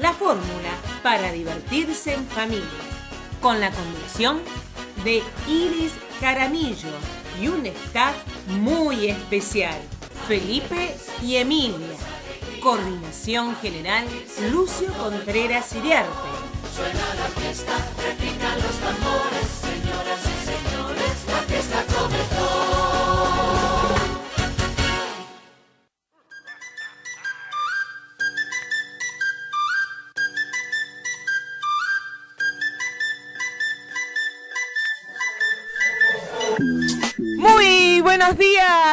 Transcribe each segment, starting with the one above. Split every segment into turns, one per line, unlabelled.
La fórmula para divertirse en familia. Con la conducción de Iris Caramillo y un staff muy especial. Felipe y Emilia. Coordinación General Lucio Contreras Iriarte.
Suena la fiesta, repican los tambores, señoras y señores, la fiesta comenzó.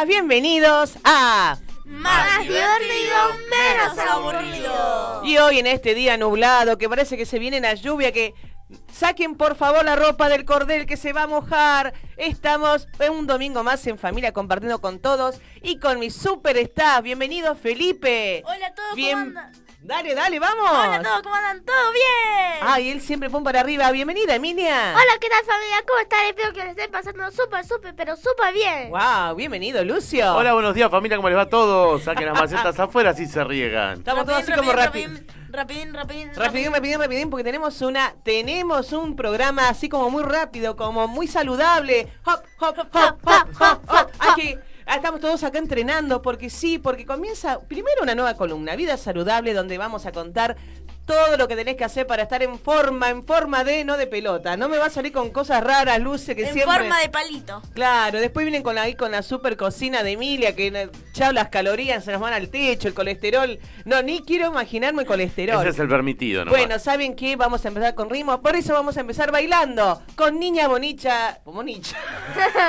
Bienvenidos a
Más divertido, menos aburrido.
Y hoy en este día nublado que parece que se viene la lluvia que saquen por favor la ropa del cordel que se va a mojar. Estamos en un domingo más en familia compartiendo con todos y con mi super staff. Bienvenido Felipe.
Hola a todos,
Bien-
¿cómo andan?
Dale, dale, vamos.
Hola a todos, ¿cómo andan? ¿Todo bien?
Ay, él siempre pone para arriba. Bienvenida, Emilia.
Hola, ¿qué tal familia? ¿Cómo están? Espero que les estén pasando súper, súper, pero súper bien.
Wow, bienvenido, Lucio.
Hola, buenos días familia, ¿cómo les va a todos? Saquen las macetas afuera así se riegan.
Estamos todos así como rápidos.
Rapidín, rapidín, rapidín.
Rapidín, rapidín, rapidín, porque tenemos una, tenemos un programa así como muy rápido, como muy saludable. Hop, hop, hop, hop, hop, hop. Hay que, ah, estamos todos acá entrenando porque sí, porque comienza primero una nueva columna, Vida Saludable, donde vamos a contar todo lo que tenés que hacer para estar en forma, en forma de, no de pelota. No me va a salir con cosas raras, luces que
En
siempre...
forma de palito.
Claro, después vienen con ahí con la super cocina de Emilia, que ya las calorías se nos van al techo, el colesterol. No, ni quiero imaginarme el colesterol.
Ese es el permitido, ¿no?
Bueno, ¿saben qué? Vamos a empezar con ritmo. Por eso vamos a empezar bailando con Niña Bonicha. Bonicha.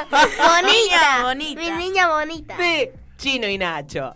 Bonita.
bonita.
Mi niña bonita.
De Chino y Nacho.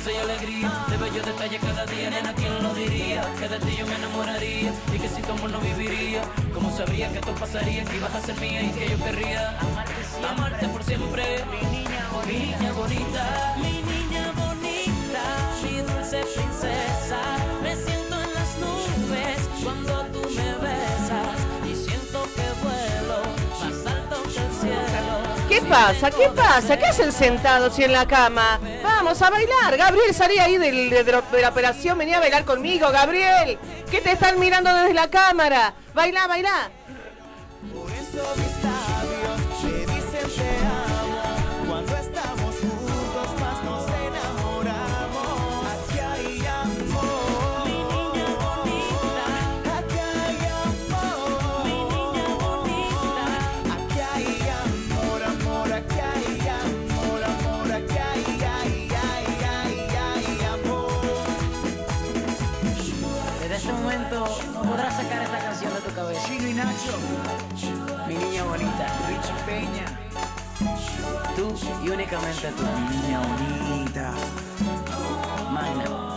Romance y alegría, de bellos detalles cada día, nena, ¿quién lo diría? Que de ti yo me enamoraría y que sin tu amor no viviría. ¿Cómo sabría que esto pasaría, que ibas a ser mía y que yo querría amarte por siempre? Mi niña bonita, mi niña bonita, mi niña bonita, mi dulce princesa. Me siento en las nubes cuando tú me besas y siento que vuelo más alto que el cielo.
¿Qué pasa? ¿Qué pasa? ¿Qué hacen sentados y en la cama? Vamos a bailar. Gabriel, salí ahí del- de, de- la operación. Venía a bailar conmigo, Gabriel. ¿Qué te están mirando desde la cámara? Bailá, bailá.
Chino y Nacho,
mi niña bonita, Richie Peña, tú y únicamente tú, mi niña bonita, Magna.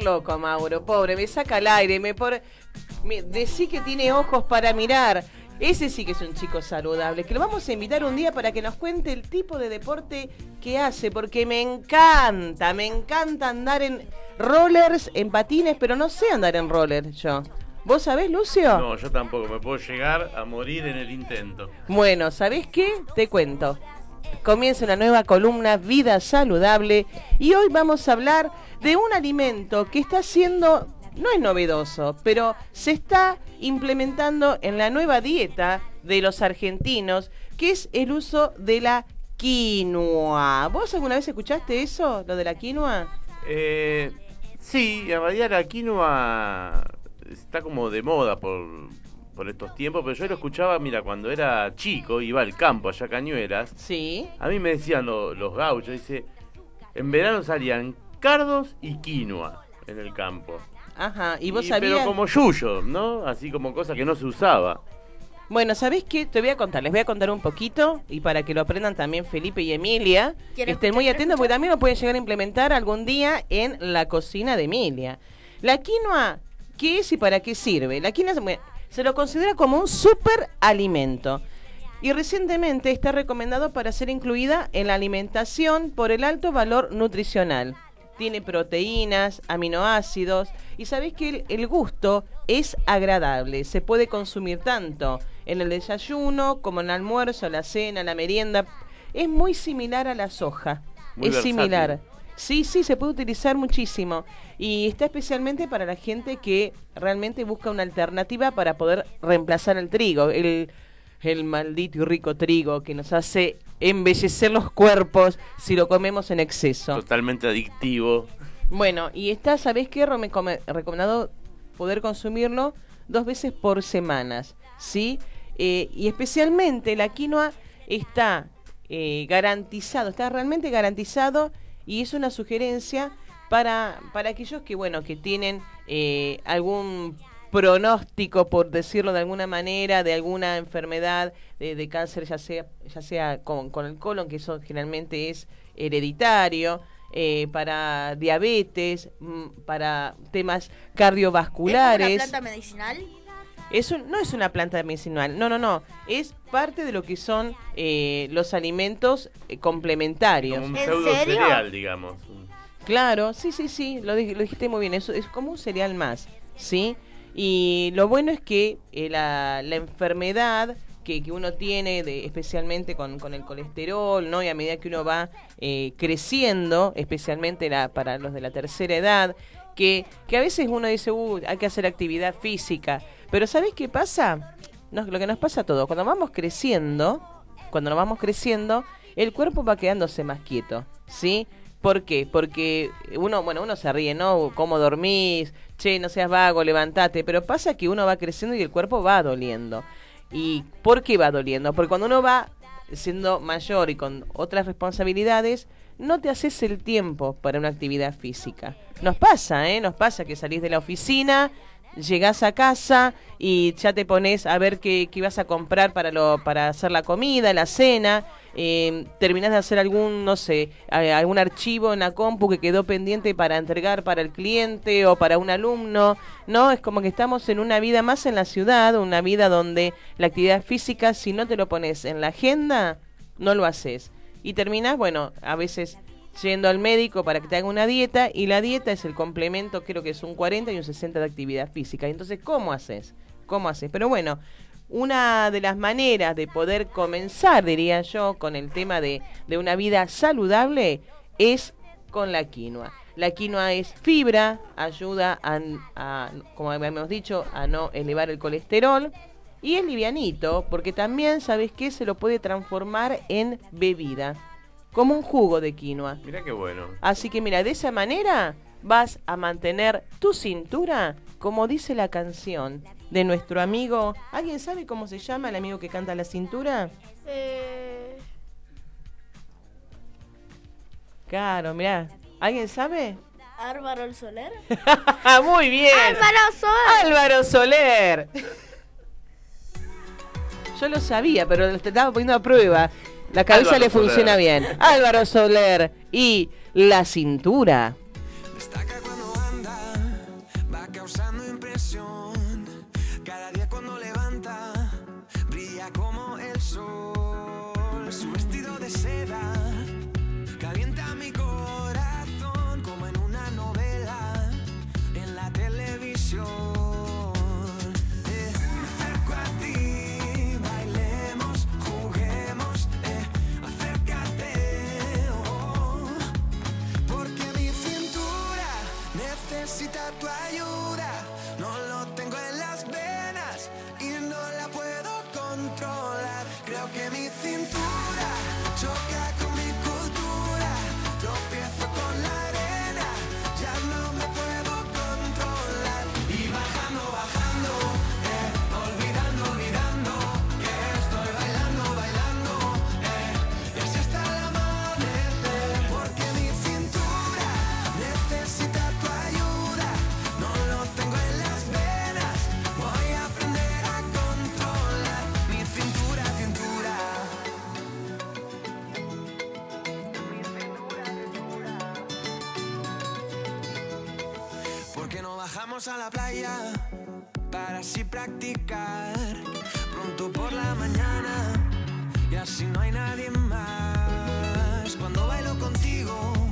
A loco, Mauro. Pobre, me saca al aire. Me por... me- Decí que tiene ojos para mirar. Ese sí que es un chico saludable. Que lo vamos a invitar un día para que nos cuente el tipo de deporte que hace. Porque me encanta, me encanta andar en rollers, en patines, pero no sé andar en rollers yo. ¿Vos sabés, Lucio?
No, yo tampoco. Me puedo llegar a morir en el intento.
Bueno, ¿sabés qué? Te cuento. Comienza una nueva columna Vida Saludable y hoy vamos a hablar de un alimento que está siendo, no es novedoso, pero se está implementando en la nueva dieta de los argentinos, que es el uso de la quinoa. ¿Vos alguna vez escuchaste eso, lo de la quinoa?
Eh, sí, en realidad la quinoa está como de moda por, por estos tiempos, pero yo lo escuchaba, mira, cuando era chico, iba al campo allá a Cañuelas.
Sí.
A mí me decían lo- los gauchos, dice, en verano salían cardos y quinoa en el campo.
Ajá, y vos
Y-
sabías...
Pero como yuyo, ¿no? Así como cosa que no se usaba.
Bueno, ¿sabés qué? Te voy a contar, les voy a contar un poquito y para que lo aprendan también Felipe y Emilia, que
¿Quieren
estén muy
escuchar?
atentos porque también lo pueden llegar a implementar algún día en la cocina de Emilia. La quinoa, ¿qué es y para qué sirve? La quinoa se- lo considera como un superalimento y recientemente está recomendado para ser incluida en la alimentación por el alto valor nutricional. Tiene proteínas, aminoácidos y sabés que el, el gusto es agradable. Se puede consumir tanto en el desayuno como en el almuerzo, la cena, la merienda. Es muy similar a la soja.
Muy
es
versátil.
similar. Sí, sí, se puede utilizar muchísimo. Y está especialmente para la gente que realmente busca una alternativa para poder reemplazar el trigo. El, el maldito y rico trigo que nos hace embellecer los cuerpos si lo comemos en exceso.
Totalmente adictivo.
Bueno, y está, ¿sabés qué? Recomendado poder consumirlo dos veces por semanas, ¿sí? Eh, y especialmente la quinoa está eh, garantizado, está realmente garantizado y es una sugerencia para, para aquellos que, bueno, que tienen eh, algún pronóstico, por decirlo de alguna manera, de alguna enfermedad de, de cáncer, ya sea, ya sea con, con el colon, que eso generalmente es hereditario, eh, para diabetes, mm, para temas cardiovasculares.
¿Es una planta medicinal?
Es un- no es una planta medicinal, no, no, no. Es parte de lo que son eh, los alimentos eh, complementarios.
Como un
¿En
pseudo
serio?
cereal, digamos.
Claro, sí, sí, sí, lo, lo dijiste muy bien, eso es como un cereal más, ¿sí? Y lo bueno es que eh, la, la enfermedad que, que uno tiene, de, especialmente con, con el colesterol, ¿no? Y a medida que uno va eh, creciendo, especialmente la, para los de la tercera edad, que, que a veces uno dice, uh, hay que hacer actividad física, pero ¿sabés qué pasa? Nos- lo que nos pasa a todos, cuando vamos creciendo, cuando nos vamos creciendo, el cuerpo va quedándose más quieto, ¿sí? ¿Por qué? Porque uno, bueno, uno se ríe, ¿no? ¿Cómo dormís? Che, no seas vago, levantate. Pero pasa que uno va creciendo y el cuerpo va doliendo. ¿Y por qué va doliendo? Porque cuando uno va siendo mayor y con otras responsabilidades, no te haces el tiempo para una actividad física. Nos pasa, ¿eh? Nos pasa que salís de la oficina, llegás a casa y ya te pones a ver qué, qué vas a comprar para, lo, para hacer la comida, la cena. Eh, terminás de hacer algún, no sé, algún archivo en la compu que quedó pendiente para entregar para el cliente o para un alumno. No, es como que estamos en una vida más en la ciudad, una vida donde la actividad física, si no te lo pones en la agenda, no lo haces. Y terminás, bueno, a veces yendo al médico para que te haga una dieta y la dieta es el complemento, creo que es un 40 y un 60 de actividad física. Entonces, ¿cómo haces? ¿Cómo haces? Pero bueno, una de las maneras de poder comenzar, diría yo, con el tema de, de una vida saludable es con la quinoa. La quinoa es fibra, ayuda a, a, como habíamos dicho, a no elevar el colesterol. Y es livianito, porque también, ¿sabes qué? Se lo puede transformar en bebida, como un jugo de quinoa.
Mirá qué bueno.
Así que mira, de esa manera vas a mantener tu cintura, como dice la canción de nuestro amigo. ¿Alguien sabe cómo se llama el amigo que canta la cintura?
Eh,
Claro, mirá. ¿Alguien sabe?
Álvaro el Soler.
Muy bien.
Álvaro Soler.
Álvaro Soler. Yo lo sabía, pero te estaba poniendo a prueba. La cabeza
Álvaro
le funciona
Soler.
bien. Álvaro Soler y la cintura.
Bajamos a la playa para así practicar pronto por la mañana y así no hay nadie más. Cuando bailo contigo,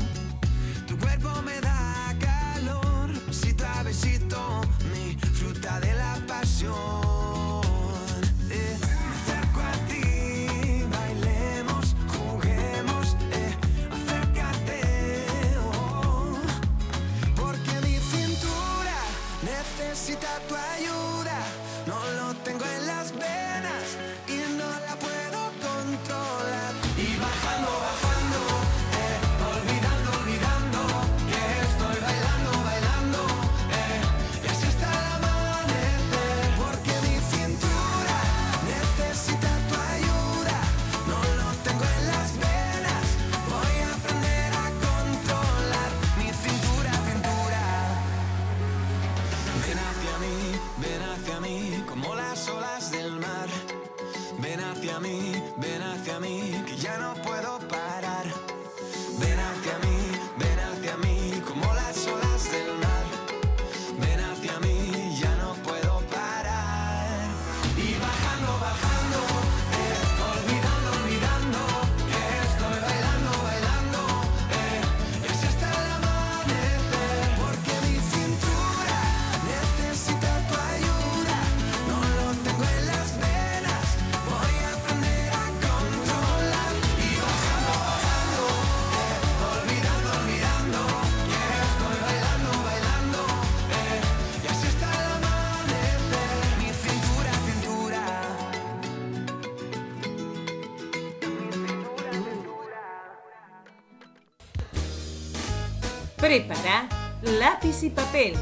Prepara lápiz y papel.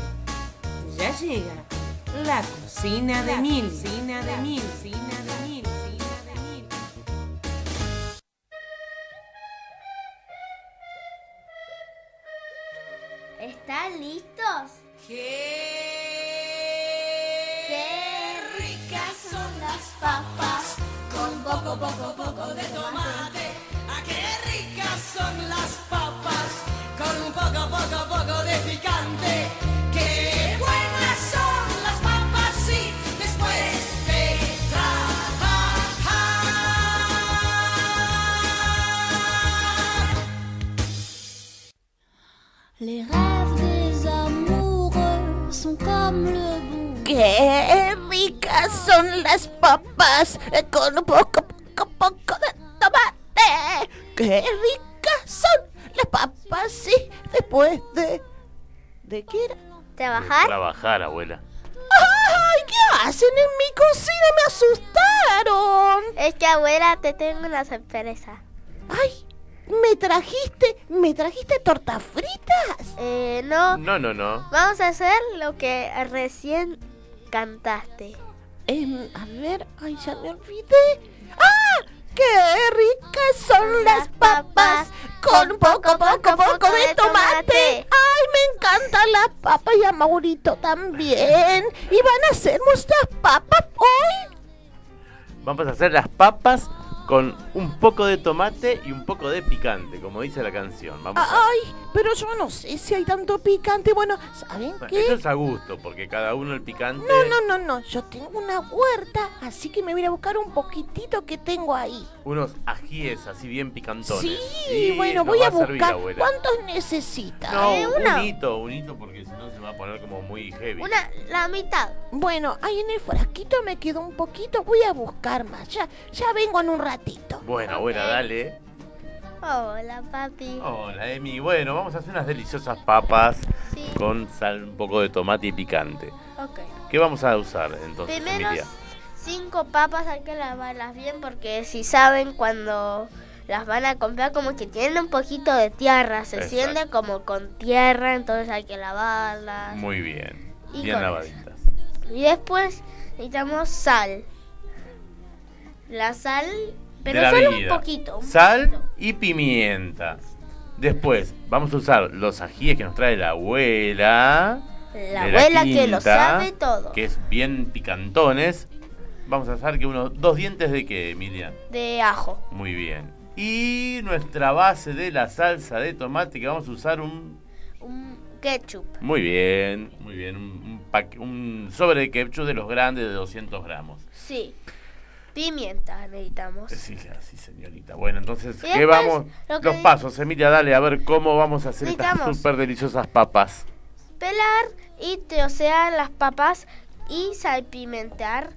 Ya llega la cocina de mil. Cocina de mil. Cocina de mil. Cocina de mil.
¿Están listos? ¡Qué ricas son las papas! Con poco, poco, poco de tomate.
¡Ah, qué ricas son las papas! Con un poco, poco, poco de picante. ¡Qué buenas son las papas! Sí, después de trabajar.
Les rêves des amoureux sont comme le bon.
¡Qué ricas son las papas con poco, poco, poco de tomate! ¡Qué ricas Después de... ¿De qué era?
¿Trabajar?
Trabajar, abuela.
¡Ay! ¿Qué hacen en mi cocina? ¡Me asustaron!
Es que abuela, te tengo una sorpresa.
¡Ay! ¿Me trajiste, me trajiste tortas fritas?
Eh, no.
No, no, no.
Vamos a hacer lo que recién cantaste.
Em, a ver, ay, ya me olvidé. ¡Ah! ¡Qué ricas son las papas! Con poco, poco, poco de tomate. ¡Ay, me encantan las papas y a Maurito también! ¿Y van a hacer nuestras papas hoy?
Vamos a hacer las papas con un poco de tomate y un poco de picante, como dice la canción. Vamos a...
¡Ay! Pero yo no sé si hay tanto picante. Bueno, ¿saben
Bueno,
qué?
Eso es a gusto, porque cada uno el picante...
No, no, no, no. Yo tengo una huerta, así que me voy a buscar un poquitito que tengo ahí.
Unos ajíes así bien picantones.
Sí, bueno,
nos
voy
va
a
servir,
buscar.
abuela.
¿Cuántos necesita?
No,
Eh, una.
un hito, un hito, porque si no se va a poner como muy heavy.
Una, la mitad.
Bueno, ahí en el frasquito me quedó un poquito. Voy a buscar más. Ya, ya vengo en un ratito.
Bueno, abuela, dale.
Hola, papi.
Hola, Emi. Bueno, vamos a hacer unas deliciosas papas
Sí.
con sal, un poco de tomate y picante.
Ok.
¿Qué vamos a usar entonces,
Primero,
Emilia?
cinco papas hay que lavarlas bien porque si saben cuando las van a comprar como que tienen un poquito de tierra, se
Exacto.
siente como con tierra, entonces hay que lavarlas.
Muy bien.
Y
Bien lavaditas.
Y después necesitamos sal. La sal, pero
de la
solo un poquito. un
Sal
poquito.
y pimienta. Después, vamos a usar los ajíes que nos trae la abuela.
La abuela que lo sabe todo.
Que es bien picantones. Vamos a usar que unos dos dientes de qué, Emilia.
De ajo.
Muy bien. Y nuestra base de la salsa de tomate que vamos a usar un...
Un ketchup.
Muy bien, muy bien. Un, un paque- un sobre de ketchup de los grandes de 200 gramos.
Sí. Pimienta necesitamos.
Sí, sí, señorita. Bueno, entonces, ¿qué
después,
vamos?
lo que-
Los pasos, Emilia, dale, a ver cómo vamos a hacer estas
Necesitamos-
súper deliciosas papas.
Pelar y trocear las papas y salpimentar.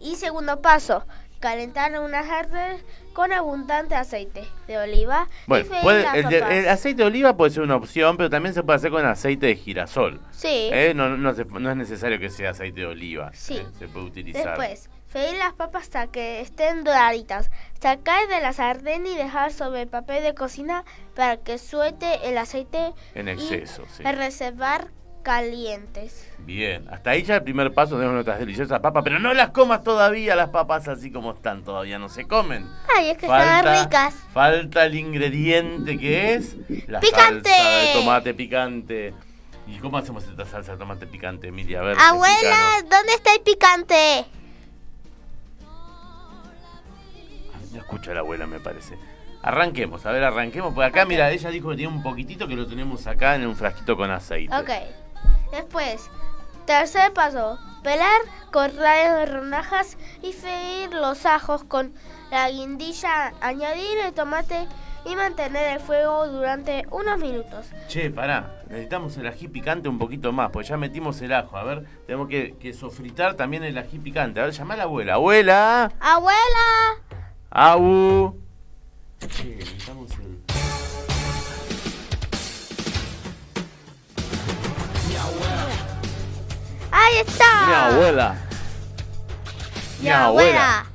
Y segundo paso, calentar una sartén con abundante aceite de oliva
Bueno,
freír
puede-
las
el, de-
papas.
el aceite de oliva puede ser una opción, pero también se puede hacer con aceite de girasol.
Sí.
¿eh? No, no, hace- no es necesario que sea aceite de oliva.
Sí.
¿eh? Se puede utilizar.
Después, freír las papas hasta que estén doraditas. Sacar de la sartén y dejar sobre el papel de cocina para que suelte el aceite
En
y
exceso, sí.
reservar calientes.
Bien, hasta ahí ya el primer paso tenemos nuestras deliciosas papas, pero no las comas todavía las papas así como están, todavía no se comen.
Ay, es que están ricas.
Falta el ingrediente que es la
¡Picante!
salsa de tomate picante. ¿Y cómo hacemos esta salsa de tomate picante, Emilia? A ver,
Abuela. ¿dónde está el picante?
No escucha la abuela, me parece. Arranquemos, a ver, arranquemos. Porque acá, mira, ella dijo que tiene un poquitito que lo tenemos acá en un frasquito con aceite.
Ok. Después, tercer paso, pelar, cortar en rodajas y freír los ajos con la guindilla, añadir el tomate y mantener el fuego durante unos minutos.
Che, pará, necesitamos el ají picante un poquito más, porque ya metimos el ajo. A ver, tenemos que, que sofritar también el ají picante. A ver, llama a la abuela. ¡Abuela!
¡Abuela!
¡Abu! Che, necesitamos el...
¡Ahí está!
Mi abuela.
Mi abuela.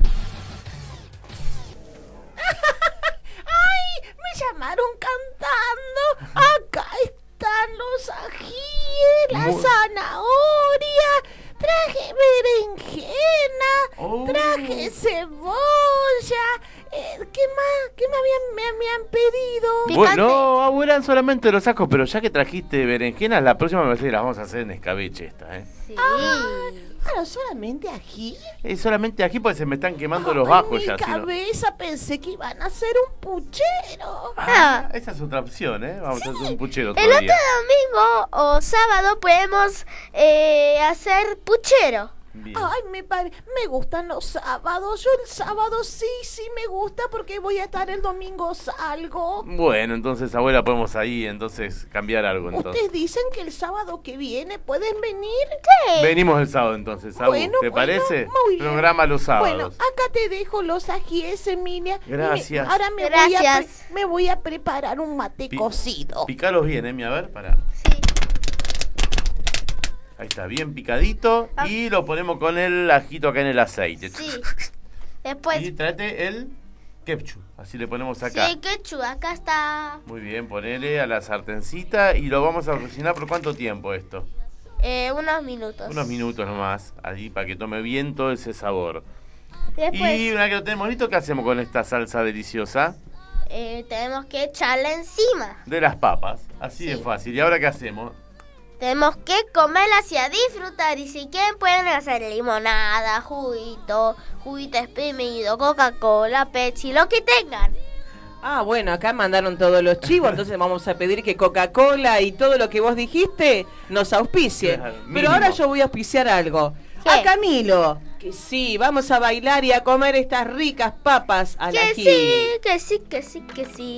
¡Ay! Me llamaron cantando. Acá están los ajíes, la
Muy-
zanahoria. Traje berenjena.
Oh.
Traje cebolla. Eh, ¿Qué más? ¿Qué más habían- me, me han pedido?
Bueno, abuela, eran solamente los ajos, pero ya que trajiste berenjenas, la próxima que las vamos a hacer en escabeche esta, ¿eh?
Sí.
Claro, solamente ají.
Es solamente aquí porque se me están quemando los
Ay,
bajos
mi
ya. si no-
cabeza pensé que iban a hacer un puchero.
Ah, esa es otra opción, ¿eh? Vamos a hacer un puchero
El otro
día.
domingo o sábado podemos eh, hacer puchero.
Bien.
Ay, me pare... me gustan los sábados. Yo el sábado sí, sí me gusta porque voy a estar el domingo salgo.
Bueno, entonces, abuela, podemos ahí entonces cambiar algo entonces.
Ustedes dicen que el sábado que viene pueden venir.
Venimos el sábado entonces, Abu.
Bueno,
¿Te
bueno,
parece?
muy bien.
Programa los
Bueno,
sábados.
acá te dejo los ajíes, Emilia. Me-
Gracias.
ahora me voy, a pre- me voy a preparar un mate
Pi-
cocido.
Picalos bien, Emi, a ver, para.
Sí.
Ahí está, bien picadito.
Ah.
Y lo ponemos con el ajito acá en el aceite.
Sí. Después
Y trate el Ketchup, así le ponemos acá.
Sí, quechu, acá está.
Muy bien, ponele a la sartencita y lo vamos a cocinar por cuánto tiempo esto.
Eh, unos minutos.
Unos minutos nomás, allí para que tome bien todo ese sabor.
Después
Y una vez que lo tenemos listo, ¿qué hacemos con esta salsa deliciosa?
eh, tenemos que echarla encima.
De las papas, así de fácil. ¿Y ahora qué hacemos?
Tenemos que comerlas y a disfrutar. Y si quieren pueden hacer limonada, juguito, juguito exprimido, Coca-Cola, Pepsi, lo que tengan.
Ah, bueno, acá mandaron todos los chivos, entonces vamos a pedir que Coca-Cola y todo lo que vos dijiste nos auspicien.
Claro,
Pero ahora yo voy a auspiciar algo.
¿Qué?
A Camilo, que sí, vamos a bailar y a comer estas ricas papas al
Que
ají.
sí, que sí, que sí, que sí.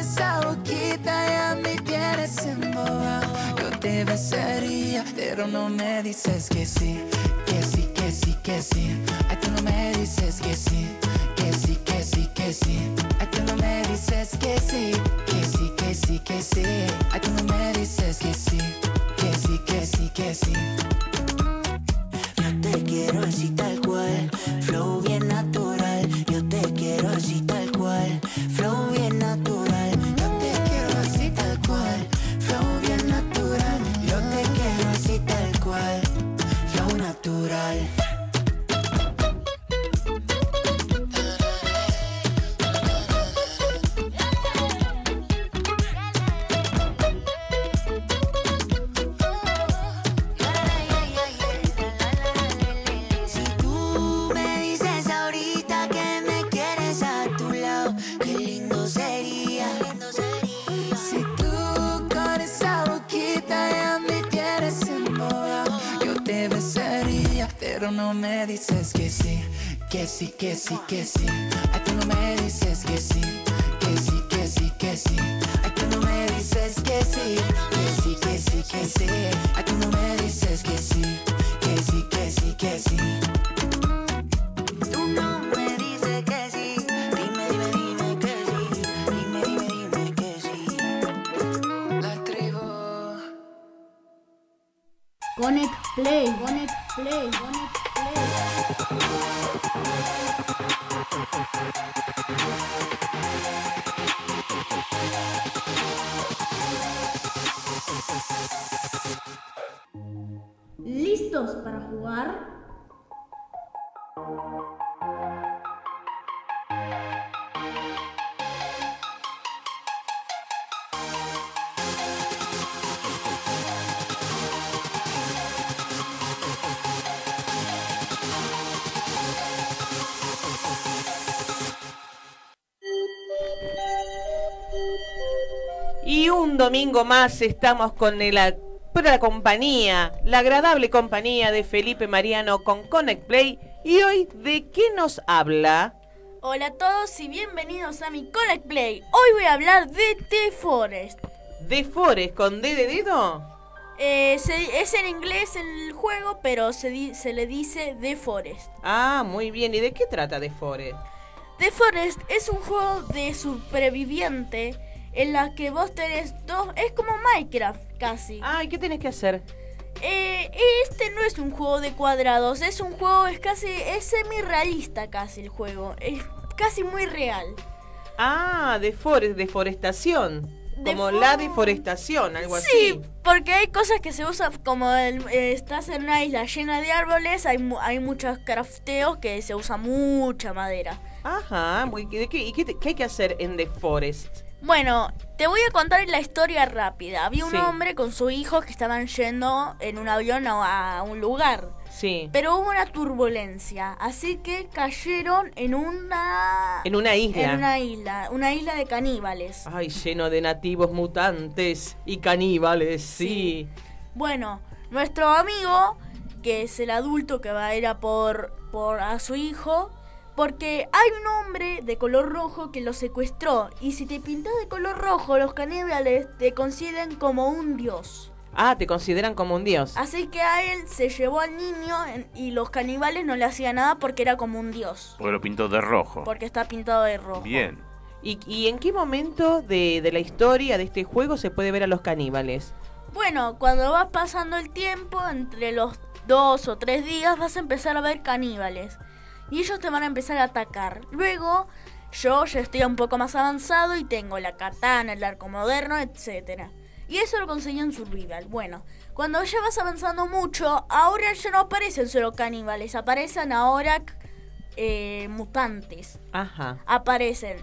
esa boquita ya me tienes embobado, yo te besaría, pero no me dices que sí, que sí, que sí, que sí. Ay, tú no me dices que sí, que sí, que sí, que sí. Ay, tú no me dices que sí, que sí, que sí, que sí. Ay, tú no me dices que sí, que sí, que sí, que sí.
Yo te quiero así tal cual,
sí, que
Y un domingo más estamos con el- la, compañía, la agradable compañía de Felipe Mariano con Connect Play. Y hoy, ¿de qué nos habla?
Hola a todos y bienvenidos a mi Connect Play. Hoy voy a hablar de The Forest.
¿De Forest con D de dedo?
Eh, se- es en inglés el juego, pero se, di- se le dice The Forest.
Ah, muy bien. ¿Y de qué trata de Forest?
The Forest es un juego de superviviente en la que vos tenés dos... Es como Minecraft casi.
Ah, ¿y qué tenés que hacer?
Eh, este no es un juego de cuadrados, es un juego, es casi, es semi-realista casi el juego. Es casi muy real.
Ah, defor- deforestación. Como
Defo-
la deforestación, algo
Sí,
así.
porque hay cosas que se usan como el- eh, estás en una isla llena de árboles, hay, mu- hay muchos crafteos que se usa mucha madera.
Ajá, ¿de qué, ¿y qué, qué hay que hacer en The Forest?
Bueno, te voy a contar la historia rápida. Había un
Sí.
hombre con su hijo que estaban yendo en un avión a, un lugar.
Sí.
Pero hubo una turbulencia, así que cayeron en una...
En una isla.
En una isla, una isla de caníbales.
Ay, lleno de nativos mutantes y caníbales, sí.
Bueno, nuestro amigo, que es el adulto que va a ir a por, por a su hijo, porque hay un hombre de color rojo que lo secuestró. Y si te pintas de color rojo, los caníbales te consideran como un dios.
Ah, te consideran como un dios.
Así que a él se llevó al niño en- y los caníbales no le hacían nada porque era como un dios.
Porque lo pintó de rojo.
Porque está pintado de rojo.
Bien.
¿Y, y en qué momento de, de la historia de este juego se puede ver a los caníbales?
Bueno, cuando vas pasando el tiempo, entre los dos o tres días, vas a empezar a ver caníbales. Y ellos te van a empezar a atacar. Luego, yo ya estoy un poco más avanzado y tengo la katana, el arco moderno, etcétera. Y eso lo conseguí en Survival. Bueno, cuando ya vas avanzando mucho, ahora ya no aparecen solo caníbales, aparecen ahora eh, mutantes
Ajá.
aparecen.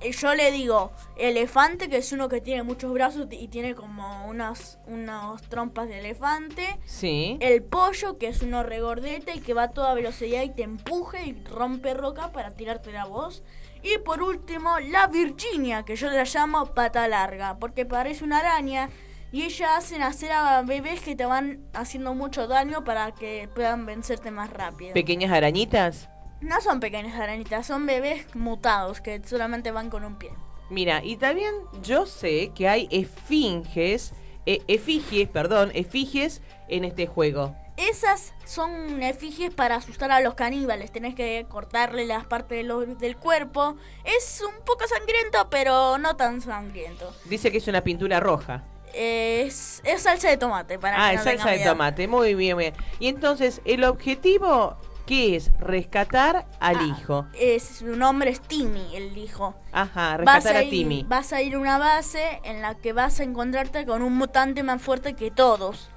Eh, Yo le digo elefante, que es uno que tiene muchos brazos y tiene como unas, unas trompas de elefante.
Sí.
El pollo, que es uno regordete y que va a toda velocidad y te empuja y rompe roca para tirarte la voz. Y por último, la Virginia, que yo la llamo pata larga, porque parece una araña. Y ella hace nacer a bebés que te van haciendo mucho daño para que puedan vencerte más rápido.
Pequeñas arañitas.
No son pequeñas arañitas, son bebés mutados que solamente van con un pie.
Mira, y también yo sé que hay esfinges, eh, efigies, perdón, efigies en este juego.
Esas son efigies para asustar a los caníbales. Tenés que cortarle las partes de lo- del cuerpo. Es un poco sangriento, pero no tan sangriento.
Dice que es una pintura roja.
Es, es salsa de tomate para
Ah,
que
es salsa de tomate, muy bien, muy bien. Y entonces, ¿el objetivo qué es? Rescatar al hijo.
Es, su nombre es Timmy, el hijo.
Ajá, rescatar a, Timmy.
Vas a ir a una base en la que vas a encontrarte con un mutante más fuerte que todos.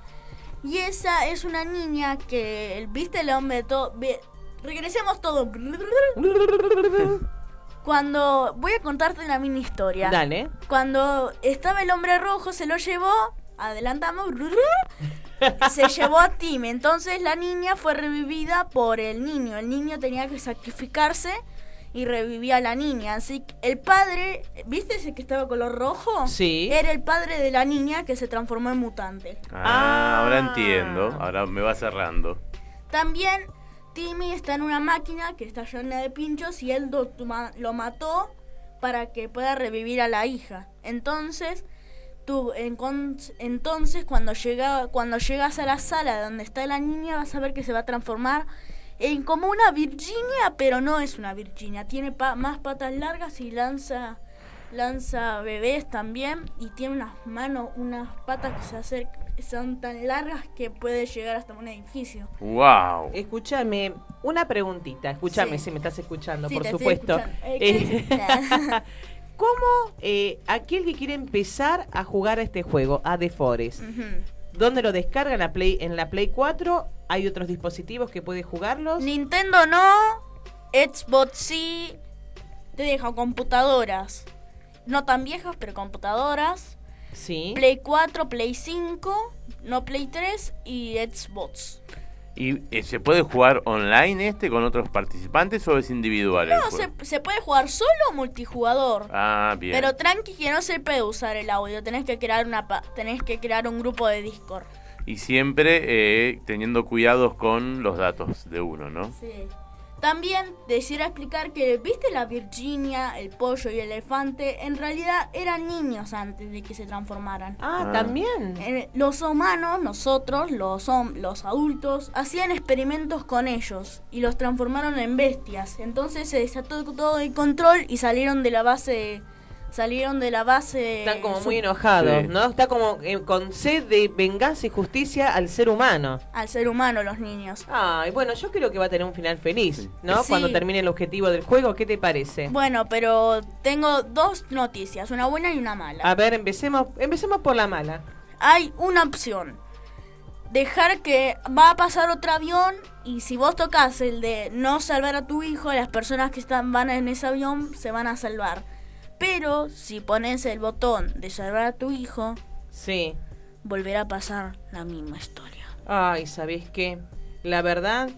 Y esa es una niña que, ¿viste el hombre de todo? Regresemos todo. Cuando voy a contarte una mini historia.
Dale.
Cuando estaba el hombre rojo, se lo llevó. Adelantamos. Se llevó a Tim. Entonces la niña fue revivida por el niño. El niño tenía que sacrificarse y revivía a la niña. Así que el padre, ¿viste ese que estaba color rojo?
Sí.
Era el padre de la niña que se transformó en mutante.
Ah, ahora entiendo. Ahora me va cerrando.
También Timmy está en una máquina que está llena de pinchos y él lo mató para que pueda revivir a la hija. Entonces, tú, entonces cuando, llega, cuando llegas a la sala donde está la niña vas a ver que se va a transformar en como una Virginia, pero no es una Virginia. Tiene pa- más patas largas y lanza lanza bebés también y tiene unas manos, unas patas que se acercan, son tan largas que puede llegar hasta un edificio.
¡Wow!
Escúchame, una preguntita. Escúchame
Sí.
si me estás escuchando,
Sí,
por
te estoy
supuesto.
escuchando. Eh.
¿Cómo eh, aquel que quiere empezar a jugar a este juego, a The Forest. ¿dónde lo descarga? ¿En la Play, en la Play 4? ¿Hay otros dispositivos que puede jugarlos?
Nintendo no, Xbox sí, te deja computadoras. No tan viejas, pero computadoras.
Sí.
Play 4, Play 5, no Play 3 y Xbox.
¿Y eh, se puede jugar online este con otros participantes o es individual?
No, se, se puede jugar solo o multijugador.
Ah, bien.
Pero tranqui que no se puede usar el audio, tenés que crear una pa- tenés que crear un grupo de Discord.
Y siempre eh, teniendo cuidados con los datos de uno, ¿no?
Sí. También quisiera explicar que, ¿viste la Virginia, el pollo y el elefante? En realidad eran niños antes de que se transformaran.
Ah,
Ah.
también.
Eh, los humanos, nosotros, los, hom- los adultos, hacían experimentos con ellos y los transformaron en bestias. Entonces se desató todo el control y salieron de la base salieron de la base.
Están como muy enojados,
Sí.
¿no? Está como eh, con sed de venganza y justicia al ser humano.
al ser humano los niños.
Ay, bueno, yo creo que va a tener un final feliz, ¿no?
Sí.
Cuando termine el objetivo del juego, ¿qué te parece?
Bueno, pero tengo dos noticias, una buena y una mala.
A ver, empecemos, empecemos por la mala.
Hay una opción. Dejar que va a pasar otro avión y si vos tocas el de no salvar a tu hijo, las personas que están van en ese avión se van a salvar. Pero si pones el botón de salvar a tu hijo,
Sí.
volverá a pasar la misma historia.
Ay, ¿sabés qué? La verdad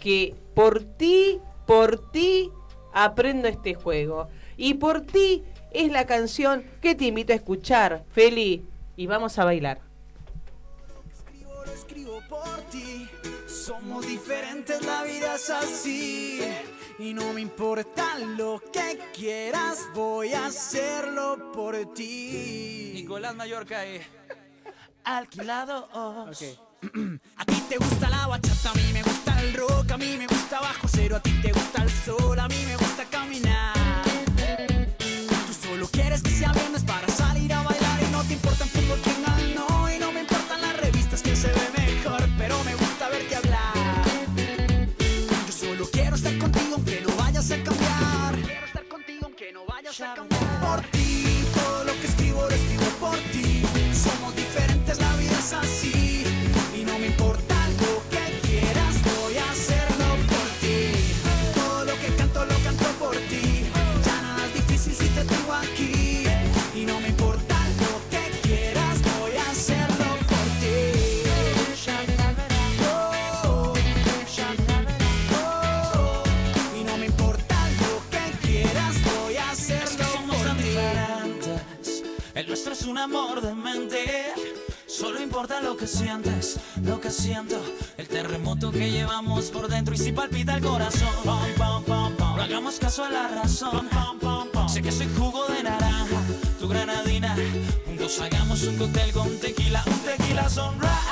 que por ti, por ti aprendo este juego. Y por ti es la canción que te invito a escuchar, Feli. Y vamos a bailar.
Lo escribo por ti. Somos diferentes, la vida es así. Y no me importa lo que quieras, voy a hacerlo por ti.
Nicolás Mallorca eh.
Alquilado. A ti te gusta la bachata, a mí me gusta el rock, a mí me gusta bajo cero, a ti te gusta el sol, a mí me gusta caminar. Tú solo quieres que sea viernes para salir a bailar y no te importa el fútbol quién ganó y no me importan las revistas quién se ve mejor, quiero estar contigo aunque no vayas a cambiar. Quiero estar contigo aunque no vayas a cambiar. Es
un amor de mente. Solo importa lo que sientes, lo que siento. El terremoto que llevamos por dentro y si palpita el corazón. No hagamos caso a la razón. Sé que soy jugo de naranja, tu granadina. Juntos hagamos un cóctel con tequila, un tequila sunrise.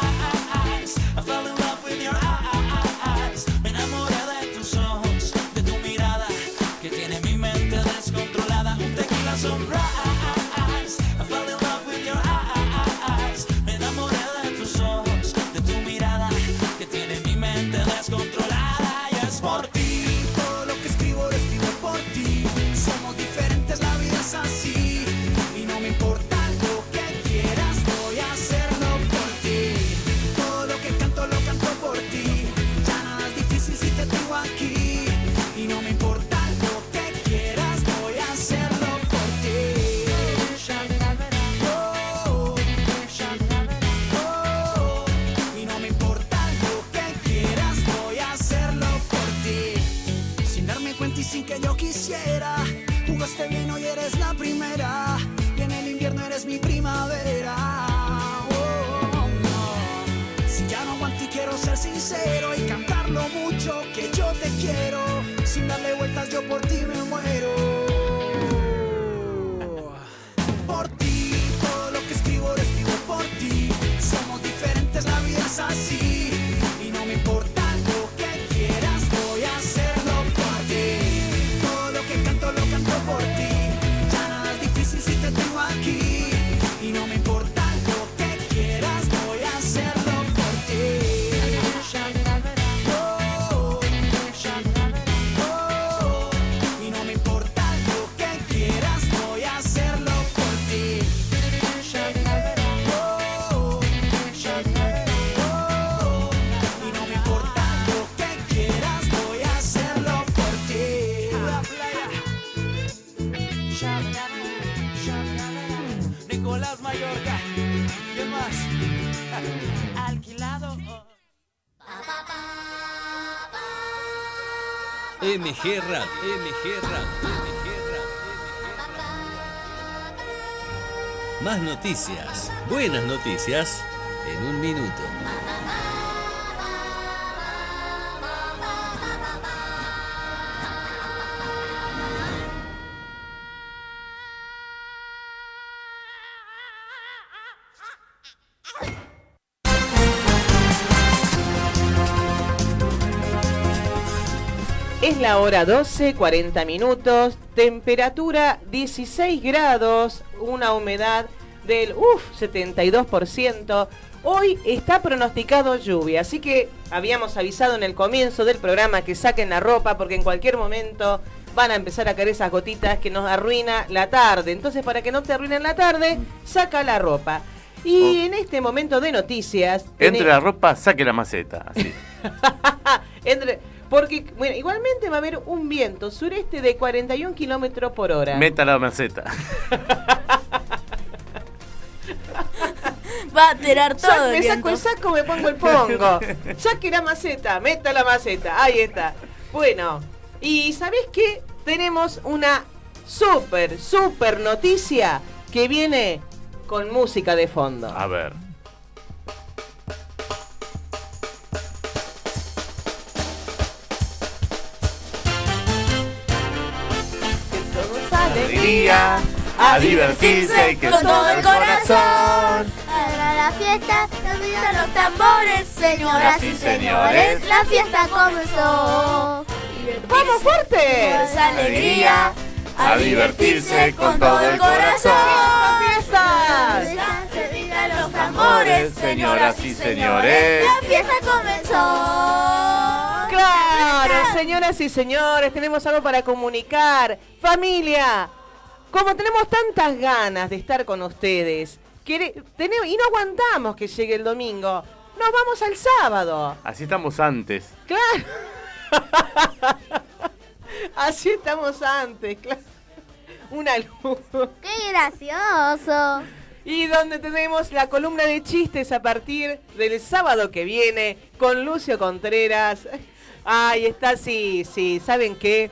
Sin darle vueltas, yo por ti me muero. Por ti, todo lo que escribo lo escribo por ti. Somos diferentes, la vida es así.
MG Radio, MG Radio. Más noticias, buenas noticias, en un minuto.
Es la hora 12, 40 minutos, temperatura 16 grados, una humedad del uf, 72%. Hoy está pronosticado lluvia, así que habíamos avisado en el comienzo del programa que saquen la ropa porque en cualquier momento van a empezar a caer esas gotitas que nos arruina la tarde. Entonces, para que no te arruinen la tarde, saca la ropa. Y en este momento de noticias...
Entre la ropa, saque la maceta. Así.
Entre- porque, bueno, igualmente va a haber un viento sureste de 41 kilómetros por hora.
Meta la maceta.
Va a tirar todo.
Sa-
el
me saco
viento.
el saco, me pongo el pongo. Saque la maceta, meta la maceta. Ahí está. Bueno, y ¿sabés qué? Tenemos una súper, súper noticia que viene con música de fondo.
A ver. A divertirse
Con todo el corazón.
Para la fiesta, terminan los tambores, señoras y señores, la fiesta comenzó.
¡Vamos fuerte!
Con alegría,
a divertirse con todo el corazón.
¡Fiestas!
Terminan los
Tambores, señoras y señores.
La fiesta comenzó.
Claro, señoras y señores, tenemos algo para comunicar. Familia, como tenemos tantas ganas de estar con ustedes, tenemos, y no aguantamos que llegue el domingo, nos vamos al sábado.
Así estamos antes.
Claro. Así estamos antes, claro. Una luz.
¡Qué gracioso!
Y donde tenemos la columna de chistes a partir del sábado que viene con Lucio Contreras. Ahí está, sí, sí, ¿saben qué?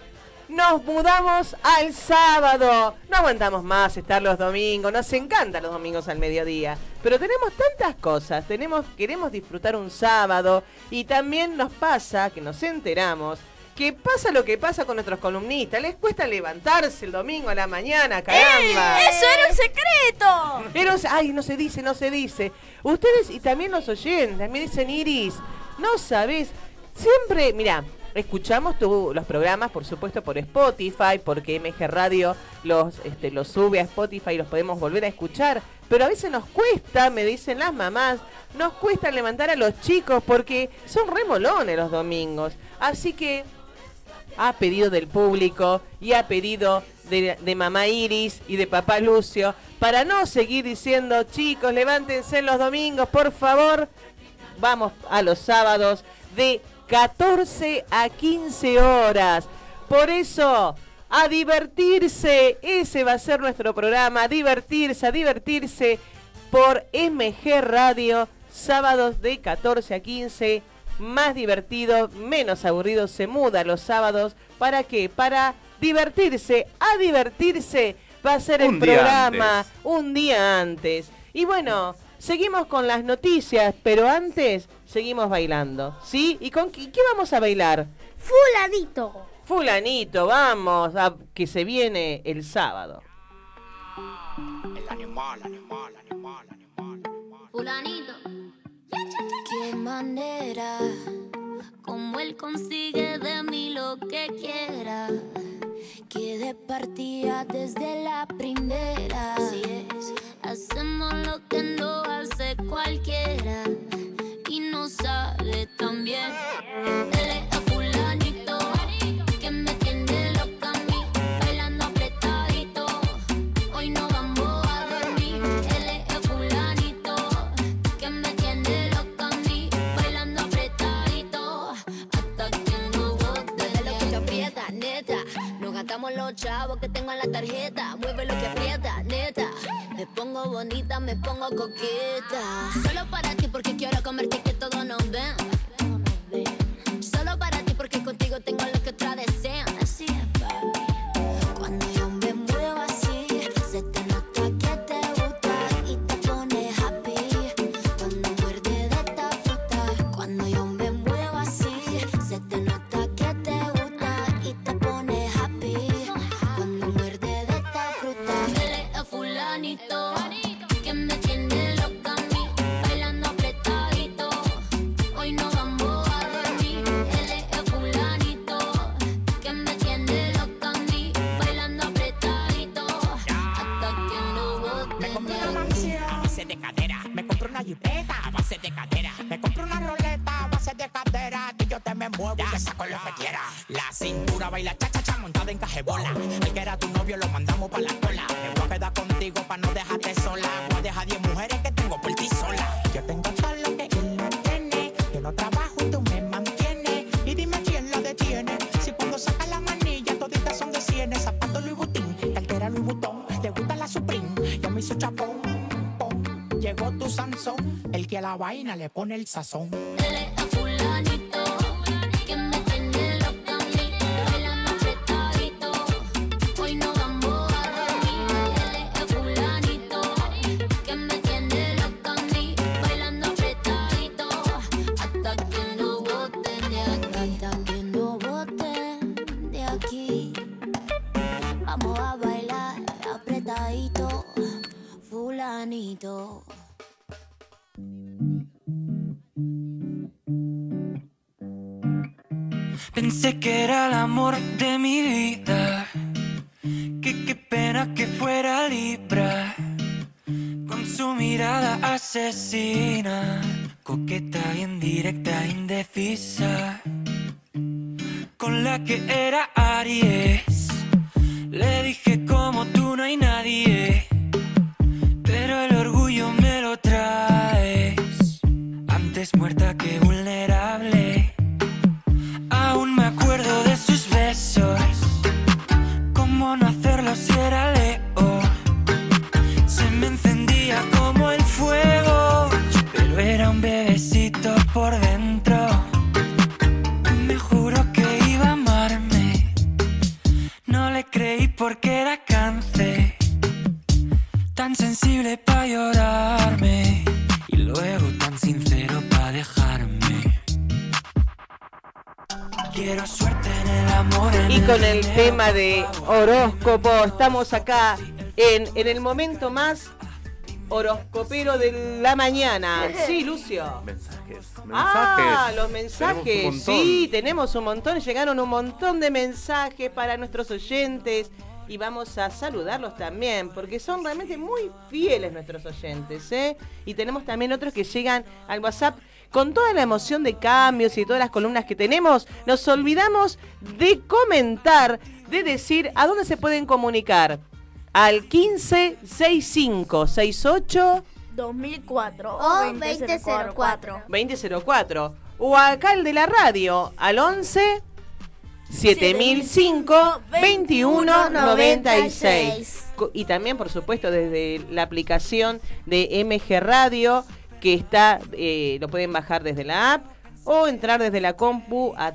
Nos mudamos al sábado. No aguantamos más estar los domingos. Nos encantan los domingos al mediodía. Pero tenemos tantas cosas. Tenemos, queremos disfrutar un sábado. Y también nos pasa que nos enteramos que pasa lo que pasa con nuestros columnistas. Les cuesta levantarse el domingo a la mañana, caramba.
¡Eh! ¡Eso era un secreto!
Pero, ay, no se dice, no se dice. Ustedes y también los oyentes, me dicen Iris, no sabes, siempre, mira, escuchamos los programas, por supuesto, por Spotify, porque MG Radio los, este, los sube a Spotify y los podemos volver a escuchar. Pero a veces nos cuesta, me dicen las mamás, nos cuesta levantar a los chicos porque son remolones los domingos. Así que a pedido del público y a pedido de, de mamá Iris y de papá Lucio, para no seguir diciendo, chicos, levántense los domingos, por favor, vamos a los sábados de 14 a 15 horas. Por eso, a divertirse, ese va a ser nuestro programa, a divertirse, a divertirse por MG Radio, sábados de 14 a 15 más divertido, menos aburrido, se muda los sábados. ¿Para qué? Para divertirse, a divertirse. Va a ser el
Un
programa
antes.
un día antes. Y bueno, seguimos con las noticias, pero antes seguimos bailando. ¿Sí? ¿Y con qué, qué vamos a bailar?
Fulanito.
Fulanito, vamos, a, que se viene el sábado.
Fulanito. Qué manera, como él consigue de mí lo que quiera. Que de partida desde la primera. Hacemos lo que no hace cualquiera. Y no sale tan bien.
Los chavos que tengo en la tarjeta. Mueve lo que aprieta, neta. Me pongo bonita, me pongo coqueta. Solo para ti porque quiero comerte que todos nos ven. Me compro una jipeta a base de cadera. Me
compro una roleta a base de
cadera. Que yo te me muevo ya. y saco lo que quiera. La cintura baila cha cha cha montada en cajebola. El que era tu novio lo mandamos para la la vaina le pone el sazón.
Asesina. Coqueta, indirecta, indecisa. Con la que era Aries. Le dije por dentro. Me juro que iba a amarme. No le creí porque era cáncer. Tan sensible para llorarme. Y luego tan sincero para dejarme. Quiero suerte en el amor. en
Y con el tema de horóscopo, estamos acá en, en el momento más horoscopero de la mañana. Sí, Lucio.
Mensajes.
Ah, los mensajes. Sí, tenemos un montón. Llegaron un montón de mensajes para nuestros oyentes. Y vamos a saludarlos también, porque son realmente muy fieles nuestros oyentes. ¿eh? Y tenemos también otros que llegan al WhatsApp con toda la emoción de cambios y todas las columnas que tenemos. Nos olvidamos de comentar, de decir a dónde se pueden comunicar. Al 15 65 68
2004
O 2004.
2004 o acá el de la radio al 11 7005 2196 Co- y también por supuesto desde la aplicación de MG Radio que está eh, lo pueden bajar desde la app o entrar desde la compu a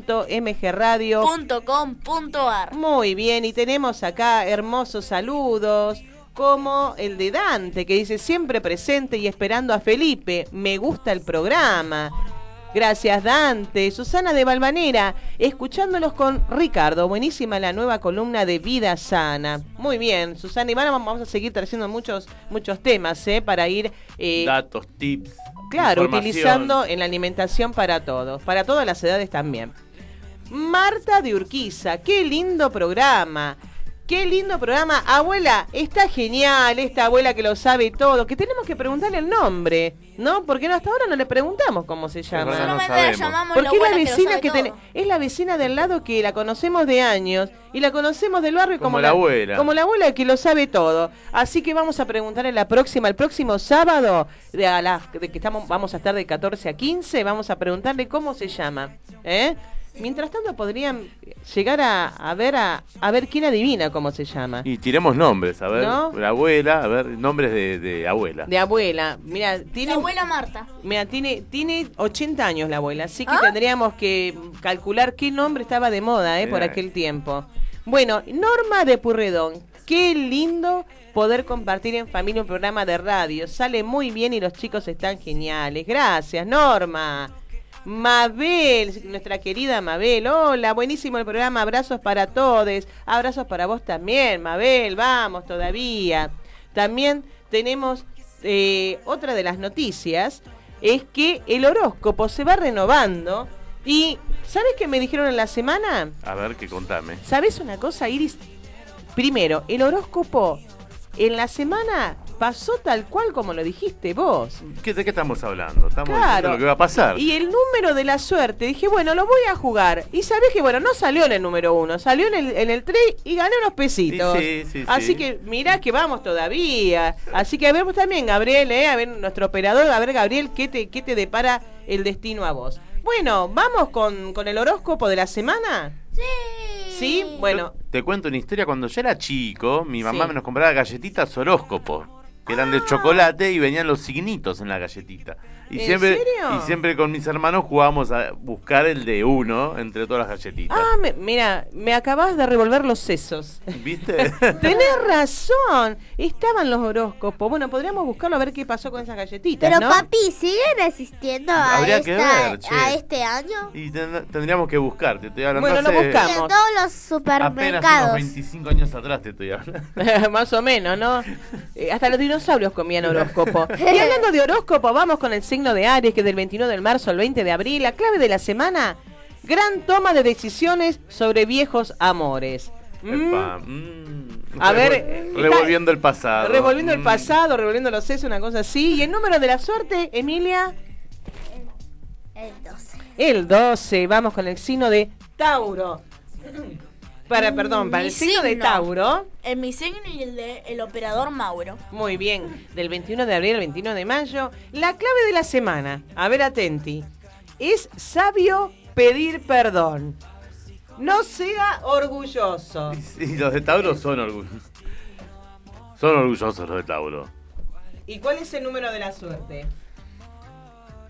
www.mgradio
.com.ar
muy bien, y tenemos acá hermosos saludos, como el de Dante, que dice siempre presente y esperando a Felipe. Me gusta el programa. Gracias, Dante. Susana de Balvanera, escuchándolos con Ricardo. Buenísima la nueva columna de Vida Sana. Muy bien, Susana. Y vamos a seguir trayendo muchos, muchos temas, ¿eh? Para ir. eh,
Datos, tips.
Claro, utilizando en la alimentación para todos, para todas las edades también. Marta de Urquiza, qué lindo programa. Qué lindo programa. Abuela, está genial esta abuela que lo sabe todo. Que tenemos que preguntarle el nombre, ¿no? Porque no, hasta ahora no le preguntamos cómo se llama.
no Solamente la
llamamos
Porque
la
es la
que
vecina que, tiene- es la vecina del lado que la conocemos de años y la conocemos del barrio como,
Como la abuela.
Como la abuela que lo sabe todo. Así que vamos a preguntarle la próxima, el próximo sábado, de, a la, de que estamos, vamos a estar de 14 a 15, vamos a preguntarle cómo se llama. ¿eh? Mientras tanto podrían llegar a, a ver a, a ver quién adivina cómo se llama.
Y tiremos nombres, a ver.
¿No?
La abuela, a ver, nombres de, de abuela.
De abuela. Mira, tiene
La abuela Marta.
Mira, tiene, tiene 80 años la abuela, así que
¿Ah?
tendríamos que calcular qué nombre estaba de moda ¿eh? por aquel tiempo. Bueno, Norma de Purredón, qué lindo poder compartir en familia un programa de radio. Sale muy bien y los chicos están geniales. Gracias, Norma. Mabel, nuestra querida Mabel, hola, buenísimo el programa, abrazos para todos, abrazos para vos también, Mabel, vamos todavía. También tenemos eh, otra de las noticias, es que el horóscopo se va renovando y ¿sabes qué me dijeron en la semana?
A ver, que contame.
¿Sabes una cosa, Iris? Primero, el horóscopo en la semana pasó tal cual como lo dijiste vos.
¿Qué, ¿De qué estamos hablando? Estamos diciendo
Claro.
lo que va a pasar.
Y el número de la suerte, dije, bueno, lo voy a jugar. Y sabés que, bueno, no salió en el número uno, salió en el, en el 3 y gané unos pesitos.
Sí, sí, sí,
Así
sí.
que mirá que vamos todavía. Así que vemos también, Gabriel, ¿eh? a ver, nuestro operador, a ver, Gabriel, ¿qué te, qué te depara el destino a vos? Bueno, ¿vamos con, con el horóscopo de la semana?
Sí.
¿Sí? Bueno,
Te cuento una historia. Cuando yo era chico, mi mamá
Sí.
me nos compraba galletitas horóscopos. Que eran de chocolate y venían los signitos en la galletita. Y
¿En
siempre,
serio?
Y siempre con mis hermanos jugábamos a buscar el de uno entre todas las galletitas.
ah, me- mira, me acabas de revolver los sesos.
¿Viste?
Tenés razón, estaban los horóscopos. Bueno, podríamos buscarlo a ver qué pasó con esas galletitas,
Pero
¿no?
papi, ¿siguen existiendo a,
Habría que ver, che.
a este año?
y ten- tendríamos que buscar. Te estoy hablando
Bueno, lo
hace
buscamos.
En todos los
apenas unos
supermercados.
25 años atrás te estoy hablando.
Más o menos, ¿no? Eh, hasta los dinosaurios comían horóscopo. Y hablando de horóscopo, vamos con el signo de Aries, que del 21 de marzo al 20 de abril. La clave de la semana, gran toma de decisiones sobre viejos amores. ¿Mm?
Epa, mm.
A ver,
Revol- revolviendo el pasado.
Revolviendo el
Mm.
pasado, revolviendo los sesos, una cosa así. Y el número de la suerte, Emilia,
El 12.
el 12. Vamos con el signo de Tauro. Para, perdón, para
Mi
el signo de. Tauro.
En mi signo y el de el operador Mauro.
Muy bien, del 21 de abril al 21 de mayo. La clave de la semana, a ver atenti, es sabio pedir perdón. No sea orgulloso.
Y los de Tauro son orgullosos. Son orgullosos los de Tauro.
¿Y cuál es el número de la suerte?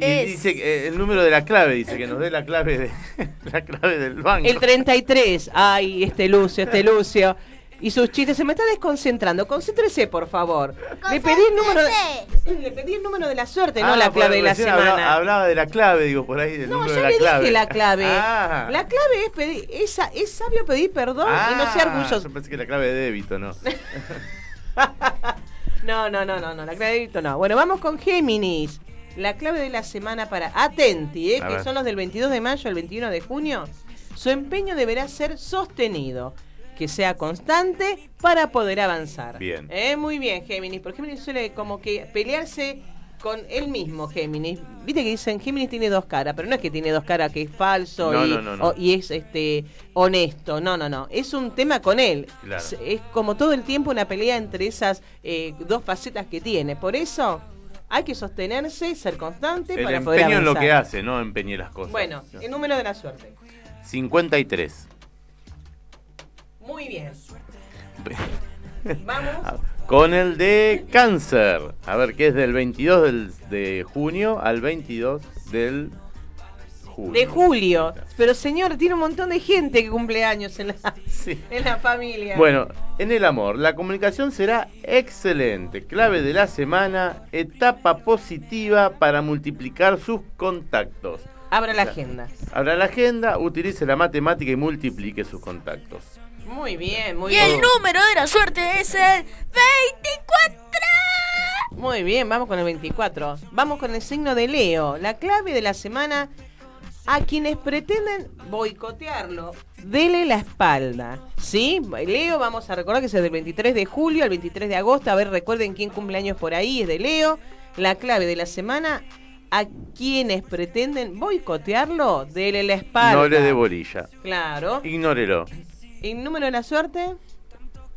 Y
Es-
dice que, eh, el número de la clave, dice que nos dé la clave de la clave del banco.
El 33. Ay, este Lucio, este Lucio. Y sus chistes se me está desconcentrando. Concéntrese, por favor. Le pedí el número de, le pedí el número de la suerte, no
Ah,
la
por-
clave de la semana.
Hablaba, hablaba de la clave, digo, por ahí, del
No,
número
ya
de
le
la clave.
dije la clave.
Ah.
La clave es pedir, es, es sabio pedir perdón y no ser
Ah,
orgulloso.
Yo pensé que la clave de débito, ¿no?
No, no, no, no, no, la clave de débito no. Bueno, vamos con Géminis. La clave de la semana para Atenti, ¿eh? Que son los del 22 de mayo al 21 de junio. Su empeño deberá ser sostenido, que sea constante para poder avanzar.
Bien.
Eh, Muy bien, Géminis. Porque Géminis suele como que pelearse con él mismo, Géminis. Viste que dicen Géminis tiene dos caras, pero no es que tiene dos caras, que es falso
No,
y,
no, no, no.
o- y es este honesto. No, no, no. Es un tema con él.
Claro.
Es- Es como todo el tiempo una pelea entre esas eh, dos facetas que tiene. Por eso hay que sostenerse, ser constante
El
para poder
empeño en lo que hace, no empeñe las cosas.
Bueno, el número de la suerte.
53.
Muy bien. Vamos.
Con el de cáncer. A ver, que es del 22 del- de junio al 22 del julio.
De julio. Pero señor, tiene un montón de gente que cumple años en la, en la familia.
Bueno, en el amor, la comunicación será excelente. Clave de la semana, etapa positiva para multiplicar sus contactos.
Abra la agenda.
Abra la agenda, utilice la matemática y multiplique sus contactos.
Muy bien, muy
Y
bien.
el número de la suerte es el 24.
Muy bien, vamos con el 24. Vamos con el signo de Leo. La clave de la semana a quienes pretenden boicotearlo, dele la espalda. ¿Sí? Leo, vamos a recordar que es del 23 de julio al 23 de agosto. A ver, recuerden quién cumpleaños por ahí, es de Leo. La clave de la semana a quienes pretenden boicotearlo, dele la espalda.
No le dé bolilla.
Claro.
Ignórelo.
¿El número de la suerte?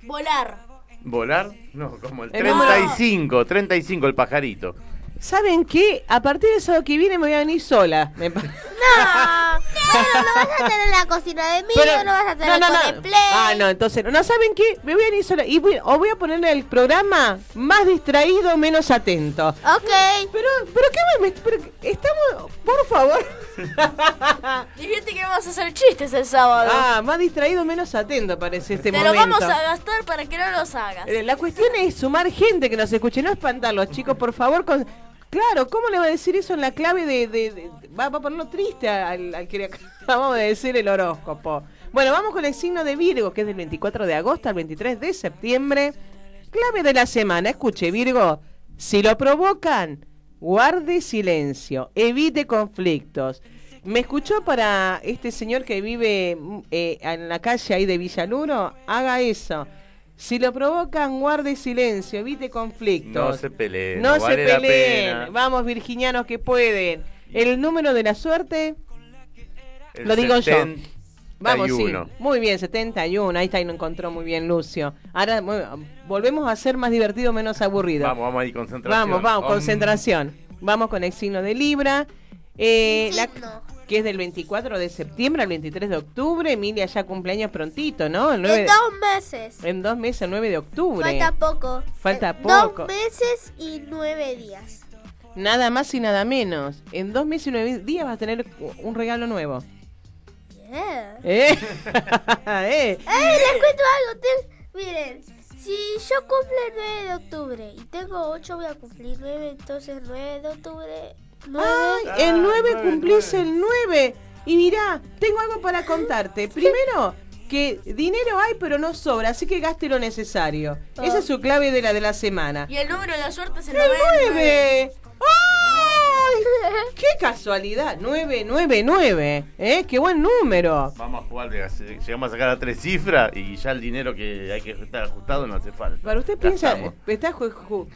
Volar.
¿Volar? No, como el
El número-
35, 35, el pajarito.
¿Saben qué? A partir del sábado que viene me voy a venir sola. Me
No, no, no vas a tener la cocina de mí,
Pero-
no vas a tener
no, no,
con
no.
Play.
Ah, no, entonces, no, ¿saben qué? Me voy a venir sola y voy, o voy a ponerle el programa más distraído, menos atento.
Ok.
Pero, pero qué me, pero, estamos, por favor.
Dijiste que vamos a hacer chistes el sábado.
Ah, más distraído, menos atento parece este
Te
momento.
lo vamos a gastar para que no los hagas.
Eh, La cuestión es sumar gente que nos escuche, no espantarlos, chicos, por favor. con- Claro, ¿cómo le va a decir eso en la clave de... de- Va, va a ponerlo triste al, al que le acabamos de decir el horóscopo. Bueno, vamos con el signo de Virgo, que es del 24 de agosto al 23 de septiembre. Clave de la semana, escuche Virgo, si lo provocan, guarde silencio, evite conflictos. Me escuchó para este señor que vive mm, eh, en la calle ahí de Villaluro, haga eso. Si lo provocan, guarde silencio, evite conflictos.
No se peleen.
No,
No,
se
vale la
peleen.
pena.
Vamos, virginianos que pueden. El número de la suerte,
El
lo digo yo.
71.
Vamos, sí. Muy bien, 71. Ahí está, y lo encontró muy bien Lucio. Ahora volvemos a ser más divertido, menos aburrido.
Vamos, vamos ahí, concentración.
Vamos, vamos,
Om.
concentración. Vamos con el signo de Libra. Eh, la- que es del 24 de septiembre al 23 de octubre. Emilia ya cumpleaños prontito, ¿no? El 9
En dos meses.
en dos meses, el 9 de octubre.
Falta poco.
Falta
Eh,
poco.
Dos meses y nueve días.
Nada más y nada menos. En dos meses y nueve días vas a tener un regalo nuevo.
Yeah.
¿Eh? ¿Eh?
Les cuento algo. te- Miren, si yo cumplo el 9 de octubre y tengo 8, voy a cumplir 9. Entonces, 9 de octubre. 9.
Ay, el 9 cumplís el 9. Y mirá, tengo algo para contarte. Primero, que dinero hay pero no sobra, así que gaste lo necesario. Esa es su clave de la de la semana.
Y el número de la suerte es el
¡El
99.
9! ¡Ay! ¡Qué casualidad! 999. ¿Eh? ¡Qué buen número!
Vamos a jugar, llegamos a sacar a tres cifras y ya el dinero que hay que estar ajustado no hace falta.
Para usted piensa,
Gastamos.
está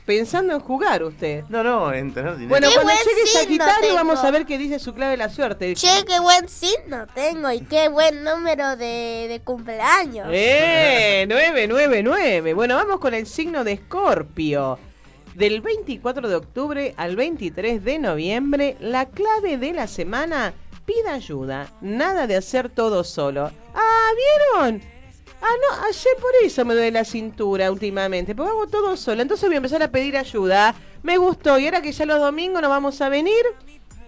pensando en jugar usted.
No, no, en tener dinero.
Bueno,
Qué
cuando
buen
llegue
signo
Sagitario
tengo.
vamos a ver qué dice su clave de la suerte.
Che, qué buen signo tengo y qué buen número de, de cumpleaños.
¡Eh! 999. Bueno, vamos con el signo de Escorpio. Del 24 de octubre al 23 de noviembre, la clave de la semana, pida ayuda. Nada de hacer todo solo. ¡Ah, vieron! Ah, no, ayer por eso me duele la cintura últimamente, porque hago todo solo. Entonces voy a empezar a pedir ayuda. Me gustó, y ahora que ya los domingos nos vamos a venir,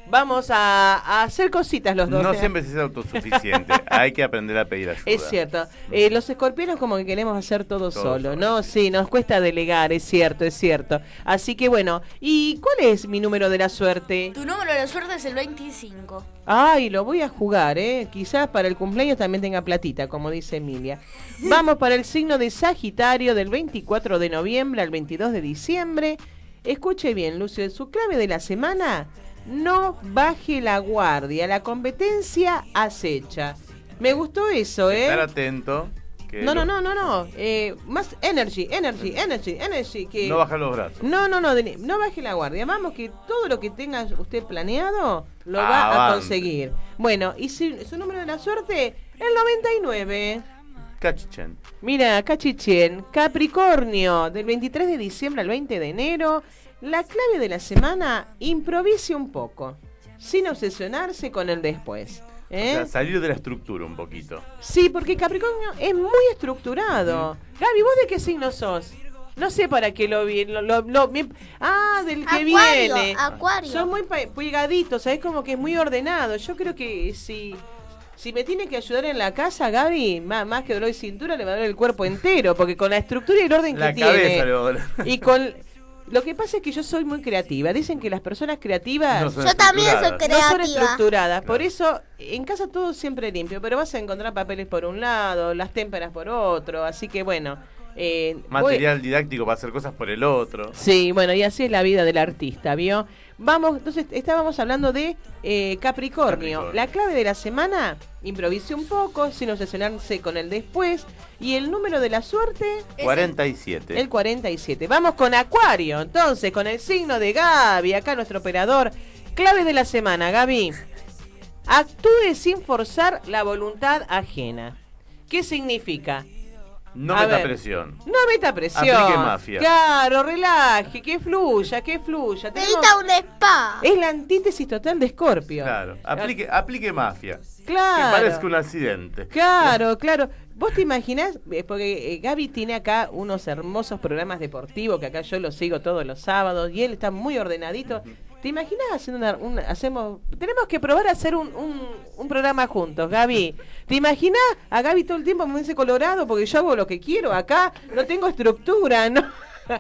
vamos a, a hacer cositas los dos.
No
¿eh?
siempre se es autosuficiente. hay que aprender a pedir ayuda.
Es cierto. Eh, los escorpiones como que queremos hacer todo,
Todo
solo,
solo,
¿no? Sí, nos cuesta delegar, es cierto, es cierto. Así que bueno, ¿y cuál es mi número de la suerte?
Tu número de la suerte es el 25.
Ay, lo voy a jugar, ¿eh? Quizás para el cumpleaños también tenga platita, como dice Emilia. Vamos para el signo de Sagitario del 24 de noviembre al 22 de diciembre. Escuche bien, Lucio, su clave de la semana, no baje la guardia, la competencia acecha. Me gustó eso, ¿eh?
Estar atento. que
No, no, no, no, no. Eh, más energy, energy, energy, energy. Que...
No bajar los brazos.
No, no, no, no baje la guardia. Vamos, que todo lo que tenga usted planeado lo va a conseguir. Bueno, y si, su número de la suerte, el 99.
Cachichen.
Mira, Cachichen, Capricornio, del 23 de diciembre al 20 de enero. La clave de la semana, improvise un poco, sin obsesionarse con el después. ¿eh?
O sea, salir de la estructura un poquito.
Sí, porque Capricornio es muy estructurado. Gaby, ¿vos de qué signo sos? No sé para qué lo vi. Lo, lo- lo- mi- ah, del que
Acuario,
viene.
acuario.
Son muy pegaditos, ¿sabes? Como que es muy ordenado. Yo creo que si, si me tiene que ayudar en la casa, Gaby, más, más que dolor de cintura, le va a doler el cuerpo entero. Porque con la estructura y el orden
La
que
cabeza
tiene.
le va a doler.
Y con. Lo que pasa es que yo soy muy creativa. Dicen que las personas creativas
No
Yo también soy
estructuradas.
no son
creativa.
estructuradas. Por eso, en casa todo siempre limpio, pero vas a encontrar papeles por un lado, las témperas por otro. Así que bueno. eh, voy-
Material didáctico para hacer cosas por el otro.
Sí, bueno, y así es la vida del artista, ¿vio? Vamos, entonces estábamos hablando de eh, Capricornio.
Capricornio.
La clave de la semana, improvise un poco, sin obsesionarse con el después. Y el número de la suerte,
47.
el 47. Vamos con Acuario, entonces, con el signo de Gaby, acá nuestro operador. Clave de la semana, Gaby. Actúe sin forzar la voluntad ajena. ¿Qué significa?
No
A
meta
ver.
presión.
No meta presión.
Aplique mafia.
Claro, relaje, que fluya, que fluya.
Necesita un spa.
Es la antítesis total de Escorpio.
Claro. Aplique, aplique mafia.
Claro.
Que parezca un accidente.
Claro, claro. ¿Vos te imaginás? Eh, Porque eh, Gaby tiene acá unos hermosos programas deportivos que acá yo los sigo todos los sábados y él está muy ordenadito. ¿Te imaginas haciendo una, un- hacemos, tenemos que probar a hacer un, un, un programa juntos, Gaby? ¿Te imaginas a Gaby todo el tiempo me dice colorado porque yo hago lo que quiero acá? No tengo estructura, ¿no?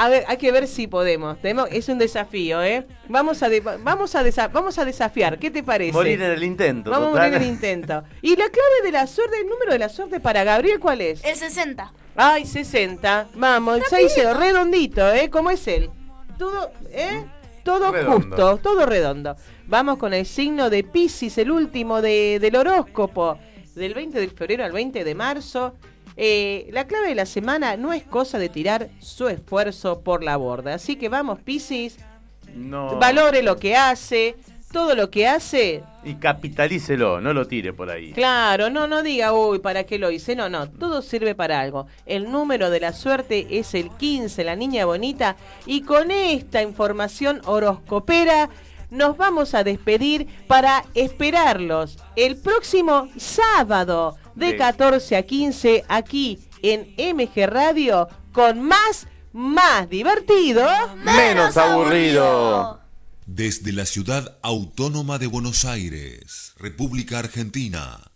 A ver, hay que ver si podemos. Tenemos, es un desafío, ¿eh? Vamos a, de- vamos a, desa- vamos a desafiar. ¿Qué te parece?
Morir en el intento.
Vamos a morir en el intento. ¿Y la clave de la suerte, el número de la suerte para Gabriel cuál es?
El 60.
Ay, 60. Vamos, 6 redondito, ¿eh? ¿Cómo es él? Todo, ¿eh? Todo
Redondo.
justo, todo redondo. Vamos con el signo de Pisces, el último de, del horóscopo, del 20 de febrero al 20 de marzo. Eh, la clave de la semana no es cosa de tirar su esfuerzo por la borda. Así que vamos, Piscis,
No.
valore lo que hace, todo lo que hace.
Y capitalícelo, no lo tire por ahí.
Claro, no, no diga, uy, ¿para qué lo hice? No, no, todo sirve para algo. El número de la suerte es el 15, la niña bonita. Y con esta información horoscopera nos vamos a despedir para esperarlos el próximo sábado de
Sí.
14 a 15 aquí en MG Radio con más, más divertido.
Menos aburrido.
Desde la ciudad autónoma de Buenos Aires, República Argentina,